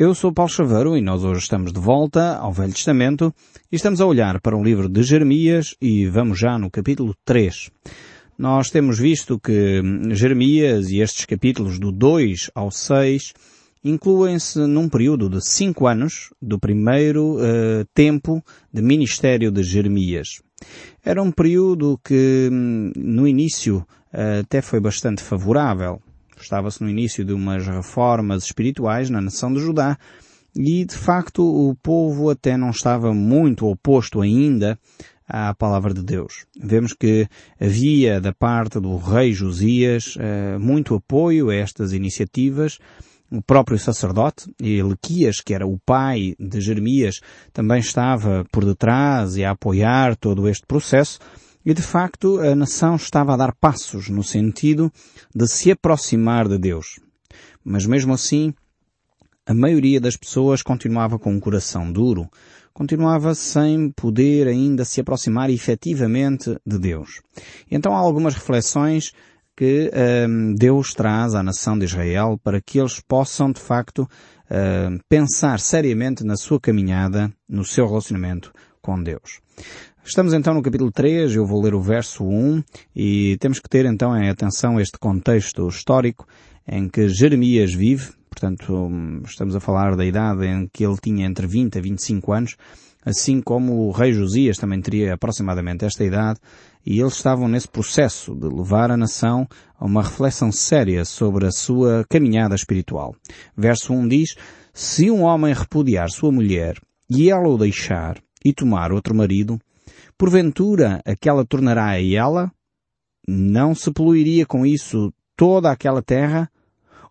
Eu sou Paulo Chaveiro e nós hoje estamos de volta ao Velho Testamento e estamos a olhar para o livro de Jeremias e vamos já no capítulo 3. Nós temos visto que Jeremias e estes capítulos do 2 ao 6 incluem-se num período de cinco anos do primeiro uh, tempo de ministério de Jeremias. Era um período que no início uh, até foi bastante favorável. Estava-se no início de umas reformas espirituais na nação de Judá e, de facto, o povo até não estava muito oposto ainda à palavra de Deus. Vemos que havia da parte do rei Josias eh, muito apoio a estas iniciativas. O próprio sacerdote, Elequias, que era o pai de Jeremias, também estava por detrás e a apoiar todo este processo. E de facto a nação estava a dar passos no sentido de se aproximar de Deus. Mas mesmo assim, a maioria das pessoas continuava com um coração duro, continuava sem poder ainda se aproximar efetivamente de Deus. Então há algumas reflexões que hum, Deus traz à nação de Israel para que eles possam de facto hum, pensar seriamente na sua caminhada, no seu relacionamento com Deus. Estamos então no capítulo 3, eu vou ler o verso 1 e temos que ter então em atenção este contexto histórico em que Jeremias vive, portanto estamos a falar da idade em que ele tinha entre 20 a 25 anos, assim como o rei Josias também teria aproximadamente esta idade, e eles estavam nesse processo de levar a nação a uma reflexão séria sobre a sua caminhada espiritual. Verso 1 diz, se um homem repudiar sua mulher e ela o deixar e tomar outro marido, porventura aquela tornará a ela? Não se poluiria com isso toda aquela terra?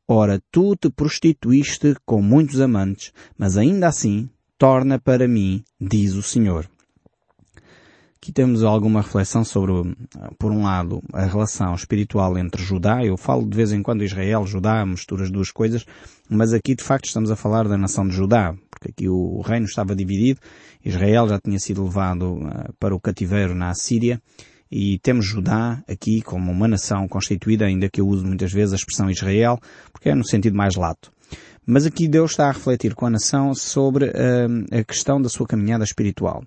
Ora, tu te prostituíste com muitos amantes, mas ainda assim torna para mim, diz o Senhor. Aqui temos alguma reflexão sobre, por um lado, a relação espiritual entre Judá, eu falo de vez em quando Israel, Judá, mistura as duas coisas, mas aqui de facto estamos a falar da nação de Judá, porque aqui o reino estava dividido, Israel já tinha sido levado uh, para o cativeiro na Assíria, e temos Judá aqui como uma nação constituída, ainda que eu uso muitas vezes a expressão Israel, porque é no sentido mais lato. Mas aqui Deus está a refletir com a nação sobre uh, a questão da sua caminhada espiritual.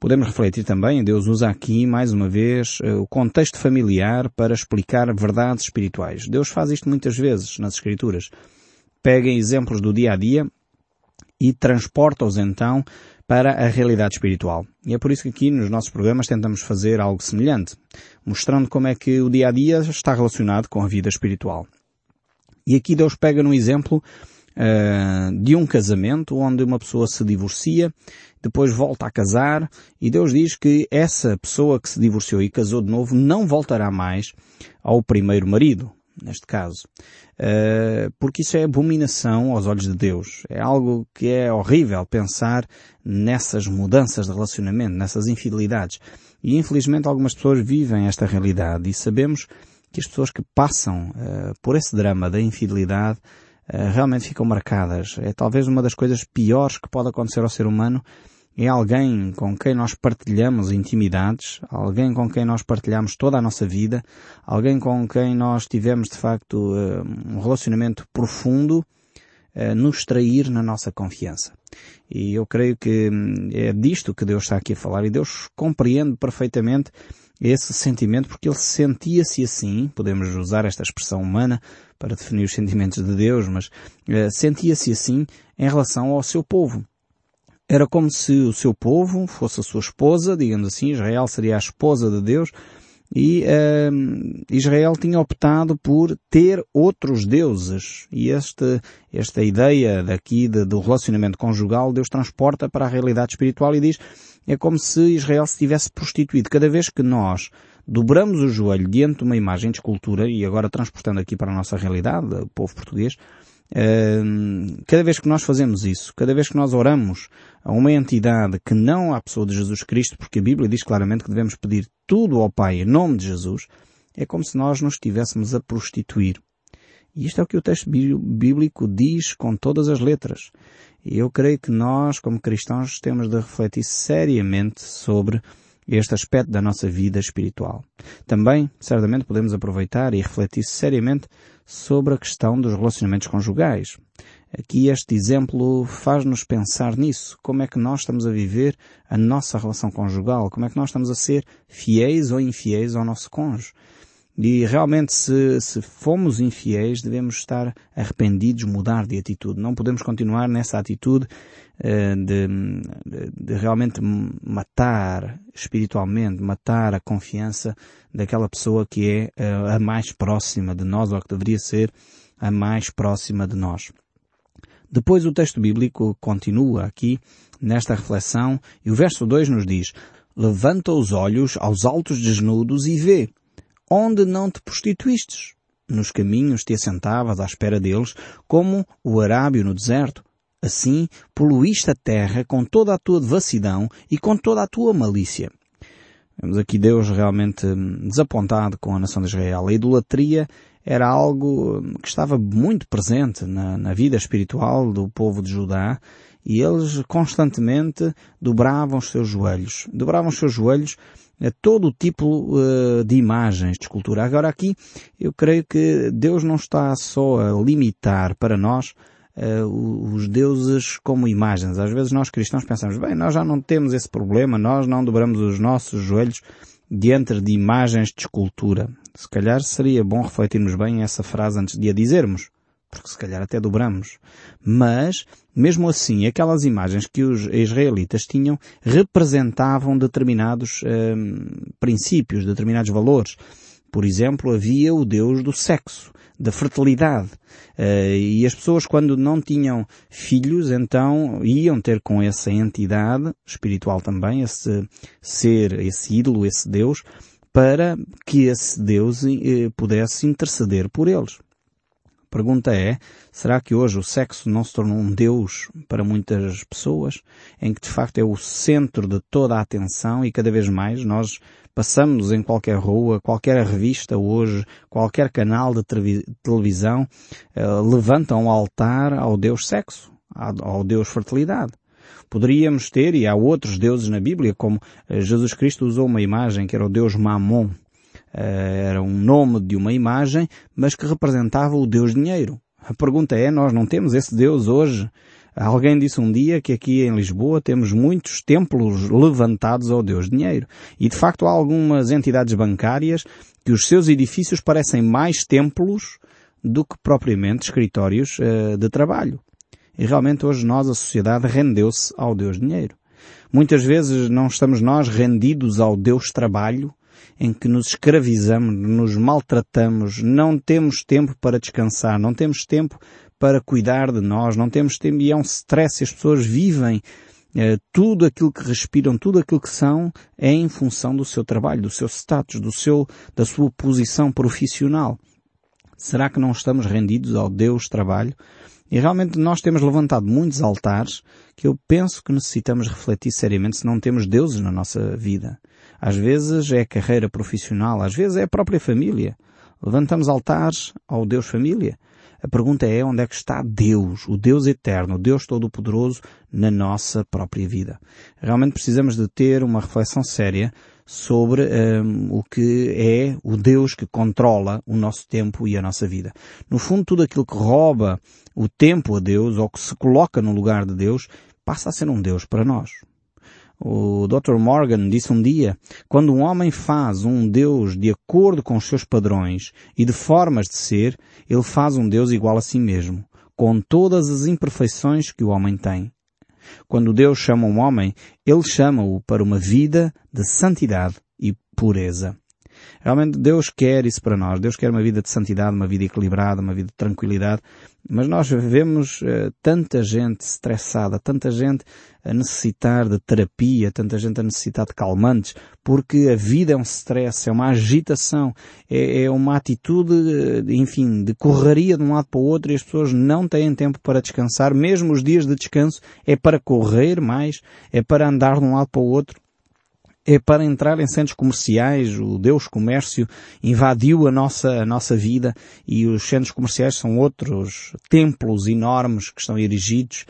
Podemos refletir também, Deus usa aqui, mais uma vez, uh, o contexto familiar para explicar verdades espirituais. Deus faz isto muitas vezes nas Escrituras. Pega exemplos do dia a dia e transporta-os então para a realidade espiritual. E é por isso que aqui nos nossos programas tentamos fazer algo semelhante, mostrando como é que o dia a dia está relacionado com a vida espiritual. E aqui Deus pega num exemplo uh, de um casamento onde uma pessoa se divorcia, depois volta a casar e Deus diz que essa pessoa que se divorciou e casou de novo não voltará mais ao primeiro marido, neste caso. Uh, porque isso é abominação aos olhos de Deus. É algo que é horrível pensar nessas mudanças de relacionamento, nessas infidelidades. E infelizmente algumas pessoas vivem esta realidade e sabemos que as pessoas que passam uh, por esse drama da infidelidade realmente ficam marcadas. É talvez uma das coisas piores que pode acontecer ao ser humano é alguém com quem nós partilhamos intimidades, alguém com quem nós partilhamos toda a nossa vida, alguém com quem nós tivemos de facto eh, um relacionamento profundo, eh, nos trair na nossa confiança. E eu creio que hum, é disto que Deus está aqui a falar e Deus compreende perfeitamente esse sentimento porque ele sentia-se assim, podemos usar esta expressão humana para definir os sentimentos de Deus, mas uh, sentia-se assim em relação ao seu povo. Era como se o seu povo fosse a sua esposa, digamos assim, Israel seria a esposa de Deus, e uh, Israel tinha optado por ter outros deuses. E este, esta ideia daqui de, do relacionamento conjugal, Deus transporta para a realidade espiritual e diz, é como se Israel se tivesse prostituído. Cada vez que nós dobramos o joelho diante de uma imagem de escultura, e agora transportando aqui para a nossa realidade, o povo português, ehm, cada vez que nós fazemos isso, cada vez que nós oramos a uma entidade que não a pessoa de Jesus Cristo, porque a Bíblia diz claramente que devemos pedir tudo ao Pai em nome de Jesus, é como se nós nos estivéssemos a prostituir. E isto é o que o texto bíblico diz com todas as letras. E eu creio que nós, como cristãos, temos de refletir seriamente sobre este aspecto da nossa vida espiritual. Também, certamente, podemos aproveitar e refletir seriamente sobre a questão dos relacionamentos conjugais. Aqui este exemplo faz-nos pensar nisso. Como é que nós estamos a viver a nossa relação conjugal? Como é que nós estamos a ser fiéis ou infiéis ao nosso cônjuge? E realmente se, se fomos infiéis devemos estar arrependidos, mudar de atitude. Não podemos continuar nessa atitude uh, de, de, realmente matar espiritualmente, matar a confiança daquela pessoa que é uh, a mais próxima de nós ou que deveria ser a mais próxima de nós. Depois o texto bíblico continua aqui nesta reflexão e o verso 2 nos diz Levanta os olhos aos altos desnudos e vê onde não te prostituístes. Nos caminhos te assentavas à espera deles, como o arábio no deserto. Assim poluíste a terra com toda a tua devassidão e com toda a tua malícia. Vemos aqui Deus realmente hum, desapontado com a nação de Israel. A idolatria era algo hum, que estava muito presente na, na vida espiritual do povo de Judá e eles constantemente dobravam os seus joelhos. Dobravam os seus joelhos a todo o tipo uh, de imagens de escultura. Agora aqui eu creio que Deus não está só a limitar para nós uh, os deuses como imagens. Às vezes nós cristãos pensamos, bem, nós já não temos esse problema, nós não dobramos os nossos joelhos diante de imagens de escultura. Se calhar seria bom refletirmos bem essa frase antes de a dizermos porque se calhar até dobramos. Mas, mesmo assim, aquelas imagens que os israelitas tinham representavam determinados hum, princípios, determinados valores. Por exemplo, havia o Deus do sexo, da fertilidade. Uh, e as pessoas, quando não tinham filhos, então iam ter com essa entidade espiritual também, esse ser, esse ídolo, esse Deus, para que esse Deus uh, pudesse interceder por eles pergunta é, será que hoje o sexo não se tornou um Deus para muitas pessoas, em que de facto é o centro de toda a atenção e cada vez mais nós passamos em qualquer rua, qualquer revista hoje, qualquer canal de televisão, uh, levanta um altar ao Deus sexo, ao Deus fertilidade. Poderíamos ter, e há outros deuses na Bíblia, como eh, Jesus Cristo usou uma imagem que era o Deus Mamon, eh, era um nome de uma imagem, mas que representava o Deus dinheiro. A pergunta é, nós não temos esse Deus hoje? Alguém disse um dia que aqui em Lisboa temos muitos templos levantados ao Deus dinheiro. E de facto há algumas entidades bancárias que os seus edifícios parecem mais templos do que propriamente escritórios uh, de trabalho. E realmente hoje nós, a sociedade, rendeu-se ao Deus dinheiro. Muitas vezes não estamos nós rendidos ao Deus trabalho, em que nos escravizamos, nos maltratamos, não temos tempo para descansar, não temos tempo para cuidar de nós, não temos tempo e é um stress, as pessoas vivem eh, tudo aquilo que respiram, tudo aquilo que são é em função do seu trabalho, do seu status, do seu, da sua posição profissional. Será que não estamos rendidos ao Deus trabalho? E realmente nós temos levantado muitos altares que eu penso que necessitamos refletir seriamente se não temos deuses na nossa vida. Às vezes é a carreira profissional, às vezes é a própria família. Levantamos altares ao Deus família. A pergunta é onde é que está Deus, o Deus eterno, o Deus todo-poderoso na nossa própria vida. Realmente precisamos de ter uma reflexão séria sobre um, o que é o Deus que controla o nosso tempo e a nossa vida. No fundo, tudo aquilo que rouba o tempo a Deus ou que se coloca no lugar de Deus passa a ser um Deus para nós. O Dr. Morgan disse um dia, quando um homem faz um Deus de acordo com os seus padrões e de formas de ser, ele faz um Deus igual a si mesmo, com todas as imperfeições que o homem tem. Quando Deus chama um homem, ele chama-o para uma vida de santidade e pureza. Realmente Deus quer isso para nós. Deus quer uma vida de santidade, uma vida equilibrada, uma vida de tranquilidade. Mas nós vemos uh, tanta gente estressada, tanta gente a necessitar de terapia, tanta gente a necessitar de calmantes, porque a vida é um stress, é uma agitação, é, é uma atitude, eh, enfim, de correria de um lado para o outro e as pessoas não têm tempo para descansar. Mesmo os dias de descanso é para correr mais, é para andar de um lado para o outro é para entrar em centros comerciais, o Deus Comércio invadiu a nossa, a nossa vida e os centros comerciais são outros templos enormes que estão erigidos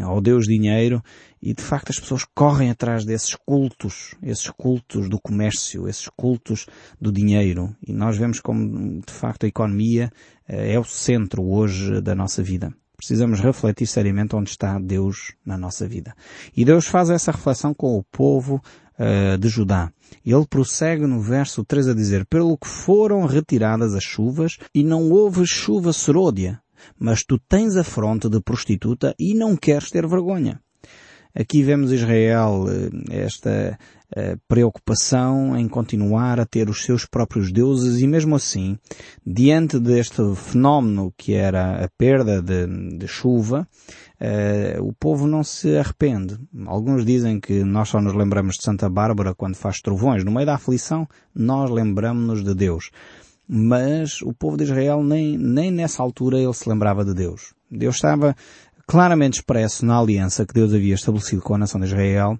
ao Deus Dinheiro e de facto as pessoas correm atrás desses cultos, esses cultos do comércio, esses cultos do dinheiro e nós vemos como de facto a economia eh, é o centro hoje da nossa vida. Precisamos refletir seriamente onde está Deus na nossa vida. E Deus faz essa reflexão com o povo uh, de Judá. Ele prossegue no verso 3 a dizer, pelo que foram retiradas as chuvas e não houve chuva seródia, mas tu tens a fronte de prostituta e não queres ter vergonha. Aqui vemos Israel eh, esta eh, preocupação em continuar a ter os seus próprios deuses e mesmo assim, diante deste fenómeno que era a perda de, de chuva, uh, o povo não se arrepende. Alguns dizem que nós só nos lembramos de Santa Bárbara quando faz trovões. No meio da aflição, nós lembramos-nos de Deus. Mas o povo de Israel nem, nem nessa altura ele se lembrava de Deus. Deus estava claramente expresso na aliança que Deus havia estabelecido com a nação de Israel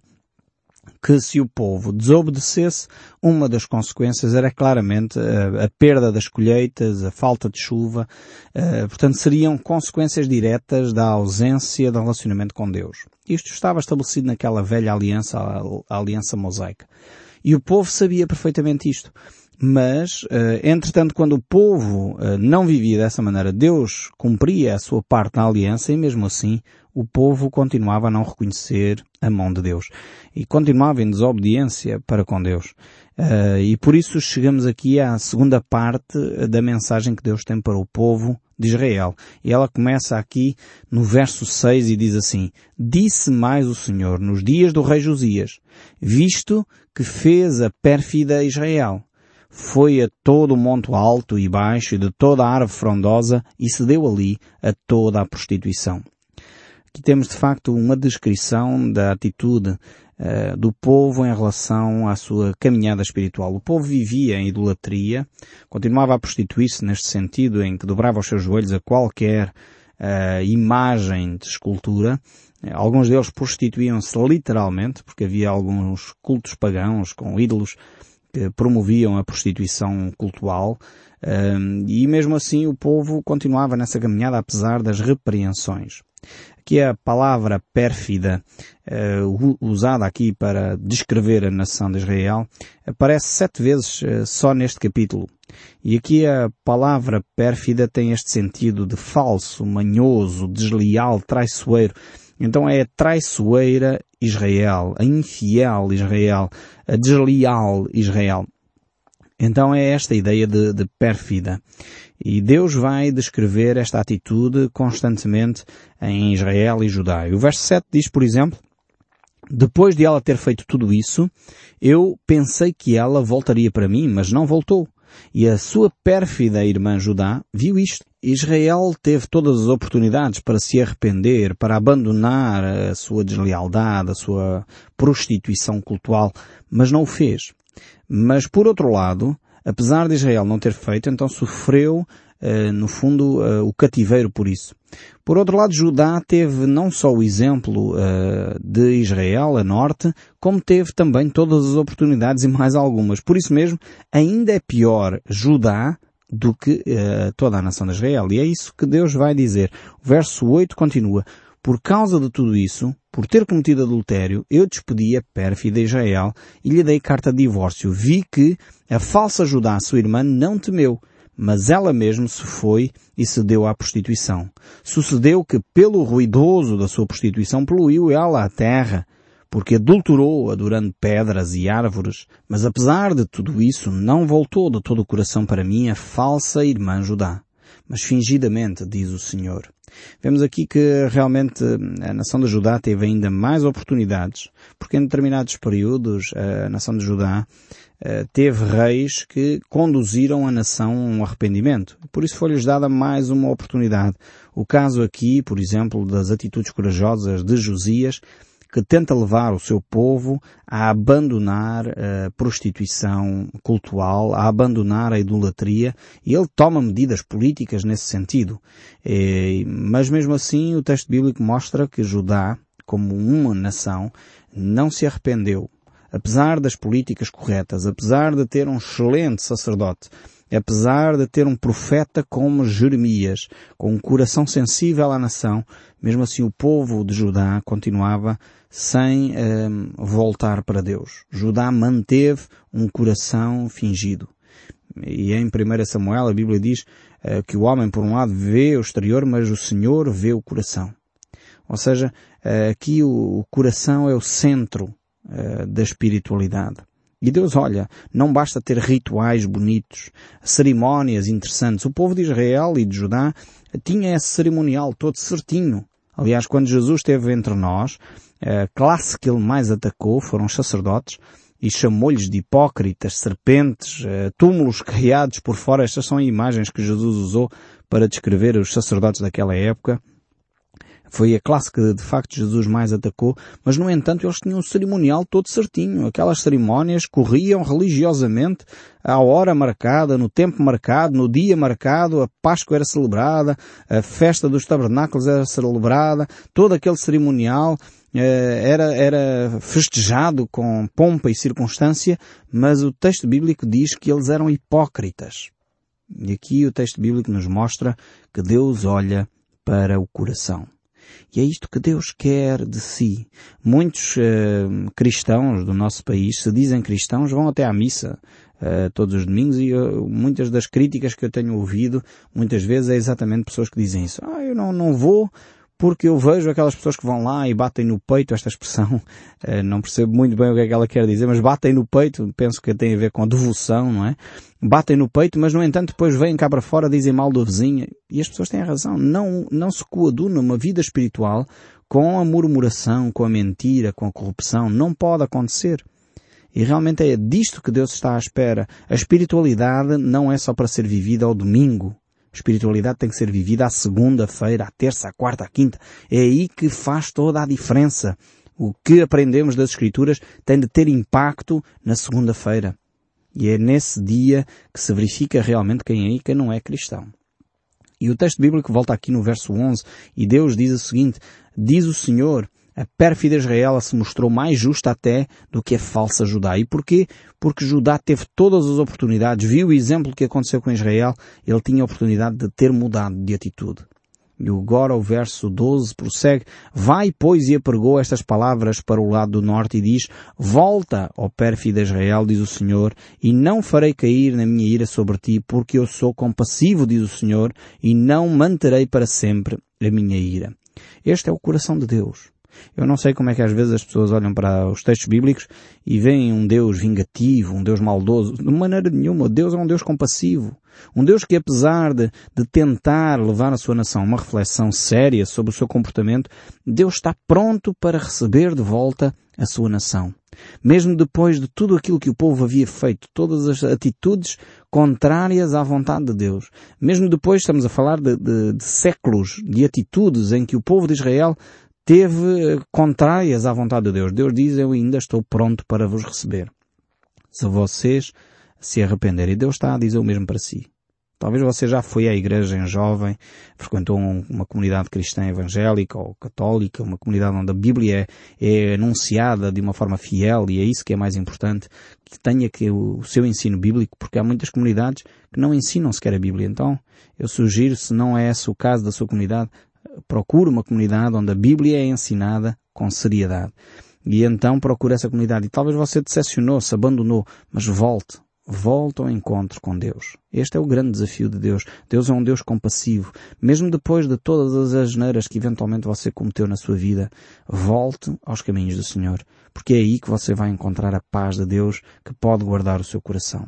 que se o povo desobedecesse, uma das consequências era claramente a, eh, a perda das colheitas, a falta de chuva, uh, portanto seriam consequências diretas da ausência de relacionamento com Deus. Isto estava estabelecido naquela velha aliança, a, a aliança mosaica. E o povo sabia perfeitamente isto. Mas, uh, entretanto, quando o povo uh, não vivia dessa maneira, Deus cumpria a sua parte na aliança e mesmo assim o povo continuava a não reconhecer a mão de Deus e continuava em desobediência para com Deus. Uh, e por isso chegamos aqui à segunda parte da mensagem que Deus tem para o povo de Israel. E ela começa aqui no verso 6 e diz assim, Disse mais o Senhor nos dias do rei Josias, visto que fez a pérfida Israel. Foi a todo o monte alto e baixo e de toda a árvore frondosa e se deu ali a toda a prostituição. Aqui temos de facto uma descrição da atitude uh, do povo em relação à sua caminhada espiritual. O povo vivia em idolatria, continuava a prostituir-se neste sentido em que dobrava os seus joelhos a qualquer uh, imagem de escultura. Alguns deles prostituíam-se literalmente, porque havia alguns cultos pagãos com ídolos que promoviam a prostituição cultual. Uh, e mesmo assim o povo continuava nessa caminhada apesar das repreensões que é a palavra pérfida uh, usada aqui para descrever a nação de Israel aparece sete vezes uh, só neste capítulo. E aqui a palavra pérfida tem este sentido de falso, manhoso, desleal, traiçoeiro. Então é a traiçoeira Israel, a infiel Israel, a desleal Israel. Então é esta ideia de, de pérfida. E Deus vai descrever esta atitude constantemente em Israel e Judá. E o verso 7 diz, por exemplo, depois de ela ter feito tudo isso, eu pensei que ela voltaria para mim, mas não voltou. E a sua pérfida irmã Judá viu isto. Israel teve todas as oportunidades para se arrepender, para abandonar a sua deslealdade, a sua prostituição cultural, mas não o fez. Mas por outro lado, apesar de Israel não ter feito, então sofreu, uh, no fundo, uh, o cativeiro por isso. Por outro lado, Judá teve não só o exemplo uh, de Israel, a norte, como teve também todas as oportunidades e mais algumas. Por isso mesmo, ainda é pior Judá do que toda a nação de Israel. E é isso que Deus vai dizer. O verso 8 continua. Por causa de tudo isso, por ter cometido adultério, eu despedi a pérfida Israel e lhe dei carta de divórcio. Vi que a falsa Judá, sua irmã, não temeu, mas ela mesma se foi e se deu à prostituição. Sucedeu que, pelo ruidoso da sua prostituição, poluiu ela a terra, porque adulterou adorando pedras e árvores, mas apesar de tudo isso, não voltou de todo o coração para mim a falsa irmã Judá, mas fingidamente, diz o Senhor. Vemos aqui que realmente a nação de Judá teve ainda mais oportunidades, porque em determinados períodos a nação de Judá eh, teve reis que conduziram a nação a um arrependimento. Por isso foi-lhes dada mais uma oportunidade. O caso aqui, por exemplo, das atitudes corajosas de Josias, que tenta levar o seu povo a abandonar a prostituição cultural, a abandonar a idolatria, e ele toma medidas políticas nesse sentido. Mas mesmo assim o texto bíblico mostra que Judá, como uma nação, não se arrependeu. Apesar das políticas corretas, apesar de ter um excelente sacerdote, apesar de ter um profeta como Jeremias, com um coração sensível à nação, mesmo assim o povo de Judá continuava sem ehm, voltar para Deus. Judá manteve um coração fingido. E em 1 Samuel a Bíblia diz uh, que o homem por um lado vê o exterior, mas o Senhor vê o coração. Ou seja, uh, aqui o, o, coração é o centro uh, da espiritualidade. E Deus olha, não basta ter rituais bonitos, cerimónias interessantes. O povo de Israel e de Judá tinha esse cerimonial todo certinho. Aliás, quando Jesus esteve entre nós, a classe que ele mais atacou foram os sacerdotes e chamou-lhes de hipócritas, serpentes, eh, túmulos criados por fora. Estas são imagens que Jesus usou para descrever os sacerdotes daquela época. Foi a classe que de facto Jesus mais atacou, mas no entanto eles tinham um cerimonial todo certinho. Aquelas cerimónias corriam religiosamente à hora marcada, no tempo marcado, no dia marcado, a Páscoa era celebrada, a festa dos tabernáculos era celebrada, todo aquele cerimonial eh, era, era festejado com pompa e circunstância, mas o texto bíblico diz que eles eram hipócritas. E aqui o texto bíblico nos mostra que Deus olha para o coração. E é isto que Deus quer de si. Muitos uh, cristãos do nosso país, se dizem cristãos, vão até à missa uh, todos os domingos e uh, muitas das críticas que eu tenho ouvido, muitas vezes é exatamente pessoas que dizem isso. Ah, eu não, não vou porque eu vejo aquelas pessoas que vão lá e batem no peito, esta expressão, eh, não percebo muito bem o que é que ela quer dizer, mas batem no peito, penso que tem a ver com a devoção, não é? Batem no peito, mas no entanto depois vêm cá para fora, dizem mal do vizinho, e as pessoas têm razão, não, não se coaduna uma vida espiritual com a murmuração, com a mentira, com a corrupção, não pode acontecer. E realmente é disto que Deus está à espera. A espiritualidade não é só para ser vivida ao domingo, espiritualidade tem que ser vivida à segunda-feira, à terça, à quarta, à quinta. É aí que faz toda a diferença. O que aprendemos das Escrituras tem de ter impacto na segunda-feira. E é nesse dia que se verifica realmente quem é e quem não é cristão. E o texto bíblico volta aqui no verso 11 e Deus diz o seguinte, diz o Senhor, a pérfida Israel se mostrou mais justa até do que a falsa Judá. E porquê? Porque Judá teve todas as oportunidades, viu o exemplo que aconteceu com Israel, ele tinha a oportunidade de ter mudado de atitude. E agora o verso 12 prossegue, vai pois e apregou estas palavras para o lado do norte e diz, volta, ó pérfida Israel, diz o Senhor, e não farei cair na minha ira sobre ti, porque eu sou compassivo, diz o Senhor, e não manterei para sempre a minha ira. Este é o coração de Deus. Eu não sei como é que às vezes as pessoas olham para os textos bíblicos e veem um Deus vingativo, um Deus maldoso. De maneira nenhuma. Deus é um Deus compassivo. Um Deus que apesar de, de tentar levar a sua nação uma reflexão séria sobre o seu comportamento, Deus está pronto para receber de volta a sua nação. Mesmo depois de tudo aquilo que o povo havia feito, todas as atitudes contrárias à vontade de Deus. Mesmo depois, estamos a falar de, de, de séculos de atitudes em que o povo de Israel teve contrárias à vontade de Deus. Deus diz, eu ainda estou pronto para vos receber. Se vocês se arrependerem. Deus está a dizer o mesmo para si. Talvez você já foi à igreja em jovem, frequentou uma comunidade cristã evangélica ou católica, uma comunidade onde a Bíblia é, é anunciada de uma forma fiel e é isso que é mais importante, que tenha que o seu ensino bíblico, porque há muitas comunidades que não ensinam sequer a Bíblia. Então, eu sugiro, se não é esse o caso da sua comunidade, procure uma comunidade onde a Bíblia é ensinada com seriedade. E então procure essa comunidade. E talvez você decepcionou-se, abandonou, mas volte. Volte ao encontro com Deus. Este é o grande desafio de Deus. Deus é um Deus compassivo. Mesmo depois de todas as asneiras que eventualmente você cometeu na sua vida, volte aos caminhos do Senhor. Porque é aí que você vai encontrar a paz de Deus que pode guardar o seu coração.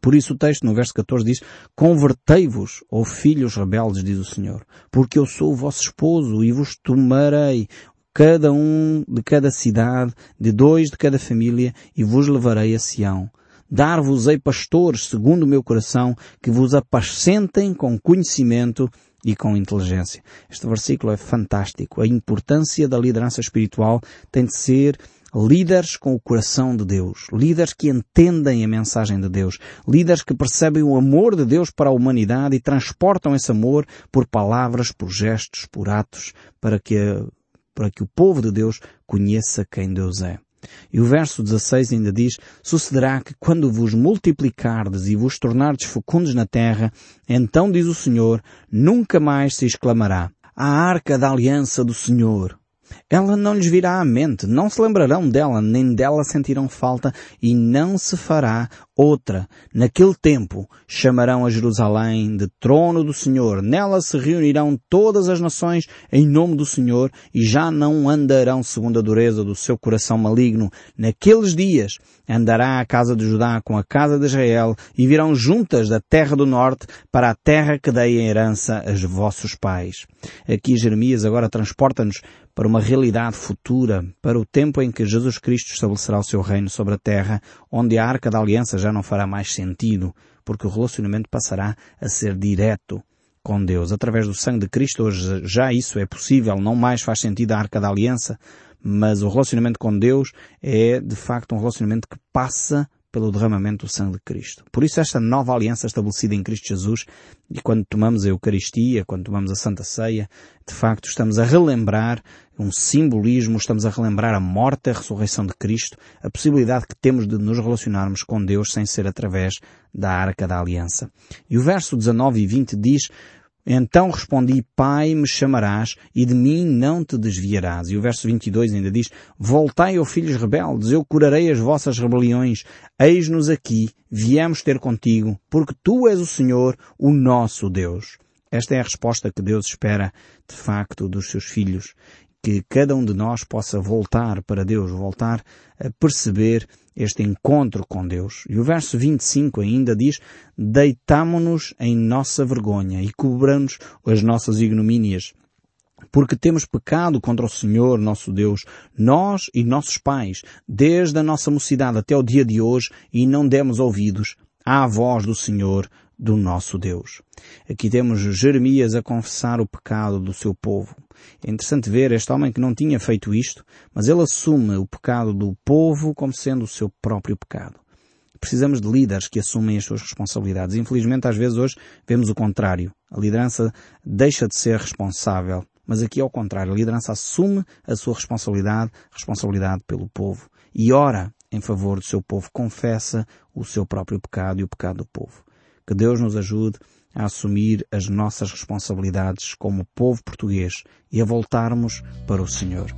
Por isso o texto no verso 14 diz, Convertei-vos, ó filhos rebeldes, diz o Senhor, porque eu sou o vosso esposo e vos tomarei cada um de cada cidade, de dois de cada família, e vos levarei a Sião. Dar-vos-ei pastores segundo o meu coração, que vos apacentem com conhecimento e com inteligência. Este versículo é fantástico. A importância da liderança espiritual tem de ser líderes com o coração de Deus, líderes que entendem a mensagem de Deus, líderes que percebem o amor de Deus para a humanidade e transportam esse amor por palavras, por gestos, por atos, para que, para que o povo de Deus conheça quem Deus é. E o verso 16 ainda diz, sucederá que quando vos multiplicardes e vos tornardes fecundos na terra, então diz o Senhor, nunca mais se exclamará, a arca da aliança do Senhor, ela não lhes virá à mente, não se lembrarão dela, nem dela sentirão falta, e não se fará outra. Naquele tempo chamarão a Jerusalém de trono do Senhor. Nela se reunirão todas as nações em nome do Senhor e já não andarão segundo a dureza do seu coração maligno. Naqueles dias andará a casa de Judá com a casa de Israel e virão juntas da terra do norte para a terra que dei em herança aos vossos pais. Aqui Jeremias agora transporta-nos para uma realidade futura, para o tempo em que Jesus Cristo estabelecerá o seu reino sobre a terra, onde a arca da aliança já não fará mais sentido, porque o relacionamento passará a ser direto com Deus. Através do sangue de Cristo, hoje já isso é possível, não mais faz sentido a arca da aliança, mas o relacionamento com Deus é de facto um relacionamento que passa pelo derramamento do sangue de Cristo. Por isso esta nova aliança estabelecida em Cristo Jesus, e quando tomamos a Eucaristia, quando tomamos a Santa Ceia, de facto estamos a relembrar um simbolismo, estamos a relembrar a morte e a ressurreição de Cristo, a possibilidade que temos de nos relacionarmos com Deus sem ser através da Arca da Aliança. E o verso 19 e 20 diz, então respondi, Pai, me chamarás e de mim não te desviarás. E o verso 22 ainda diz, Voltai, ó filhos rebeldes, eu curarei as vossas rebeliões. Eis-nos aqui, viemos ter contigo, porque tu és o Senhor, o nosso Deus. Esta é a resposta que Deus espera, de facto, dos seus filhos que cada um de nós possa voltar para Deus, voltar a perceber este encontro com Deus. E o verso 25 ainda diz, deitamo-nos em nossa vergonha e cobramos as nossas ignomínias. Porque temos pecado contra o Senhor, nosso Deus, nós e nossos pais, desde a nossa mocidade até o dia de hoje, e não demos ouvidos à voz do Senhor, do nosso Deus. Aqui temos Jeremias a confessar o pecado do seu povo. É interessante ver este homem que não tinha feito isto, mas ele assume o pecado do povo como sendo o seu próprio pecado. Precisamos de líderes que assumem as suas responsabilidades. Infelizmente, às vezes hoje, vemos o contrário. A liderança deixa de ser responsável. Mas aqui é o contrário. A liderança assume a sua responsabilidade, responsabilidade pelo povo. E ora em favor do seu povo. Confessa o seu próprio pecado e o pecado do povo. Que Deus nos ajude a assumir as nossas responsabilidades como povo português e a voltarmos para o Senhor.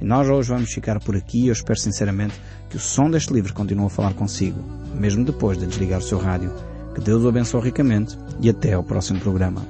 E nós hoje vamos ficar por aqui. Eu espero sinceramente que o som deste livro continue a falar consigo, mesmo depois de desligar o seu rádio. Que Deus o abençoe ricamente e até ao próximo programa.